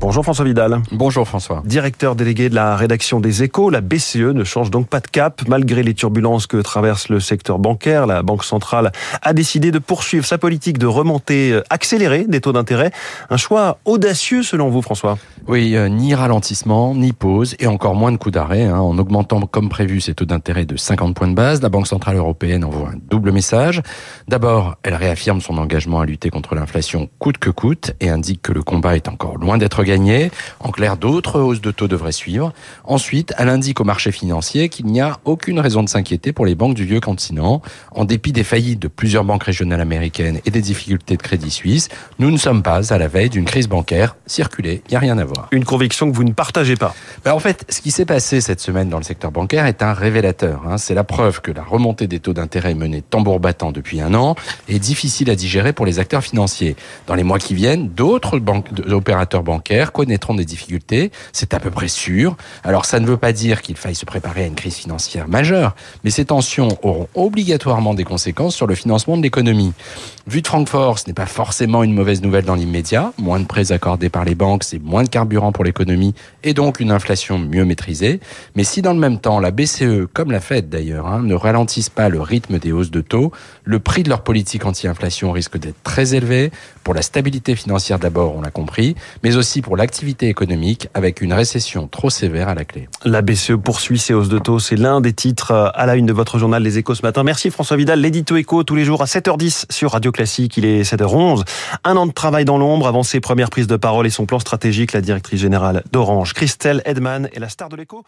Bonjour François Vidal. Bonjour François. Directeur délégué de la rédaction des Échos, la BCE ne change donc pas de cap malgré les turbulences que traverse le secteur bancaire. La Banque centrale a décidé de poursuivre sa politique de remontée euh, accélérée des taux d'intérêt. Un choix audacieux selon vous François Oui, euh, ni ralentissement, ni pause et encore moins de coups d'arrêt. Hein. En augmentant comme prévu ses taux d'intérêt de 50 points de base, la Banque centrale européenne envoie un double message. D'abord, elle réaffirme son engagement à lutter contre l'inflation coûte que coûte et indique que le combat est encore loin d'être gagné. En clair, d'autres hausses de taux devraient suivre. Ensuite, elle indique au marché financier qu'il n'y a aucune raison de s'inquiéter pour les banques du vieux continent. En dépit des faillites de plusieurs banques régionales américaines et des difficultés de crédit suisse, nous ne sommes pas à la veille d'une crise bancaire. Circuler, il n'y a rien à voir. Une conviction que vous ne partagez pas ben En fait, ce qui s'est passé cette semaine dans le secteur bancaire est un révélateur. Hein. C'est la preuve que la remontée des taux d'intérêt menée tambour battant depuis un an est difficile à digérer pour les acteurs financiers. Dans les mois qui viennent, d'autres opérateurs bancaires connaîtront des difficultés, c'est à peu près sûr. Alors ça ne veut pas dire qu'il faille se préparer à une crise financière majeure, mais ces tensions auront obligatoirement des conséquences sur le financement de l'économie. Vu de Francfort, ce n'est pas forcément une mauvaise nouvelle dans l'immédiat. Moins de prêts accordés par les banques, c'est moins de carburant pour l'économie et donc une inflation mieux maîtrisée. Mais si dans le même temps, la BCE, comme la Fed d'ailleurs, hein, ne ralentissent pas le rythme des hausses de taux, le prix de leur politique anti-inflation risque d'être très élevé. Pour la stabilité financière d'abord, on l'a compris, mais aussi pour l'activité économique avec une récession trop sévère à la clé. La BCE poursuit ses hausses de taux. C'est l'un des titres euh, à la une de votre journal Les Échos ce matin. Merci François Vidal, l'édito écho tous les jours à 7h10 sur Radio Classique. Il est 7h11. Un an de travail dans l'ombre avant ses premières prises de parole et son plan stratégique. La directrice générale d'Orange, Christelle Edman, est la star de l'écho.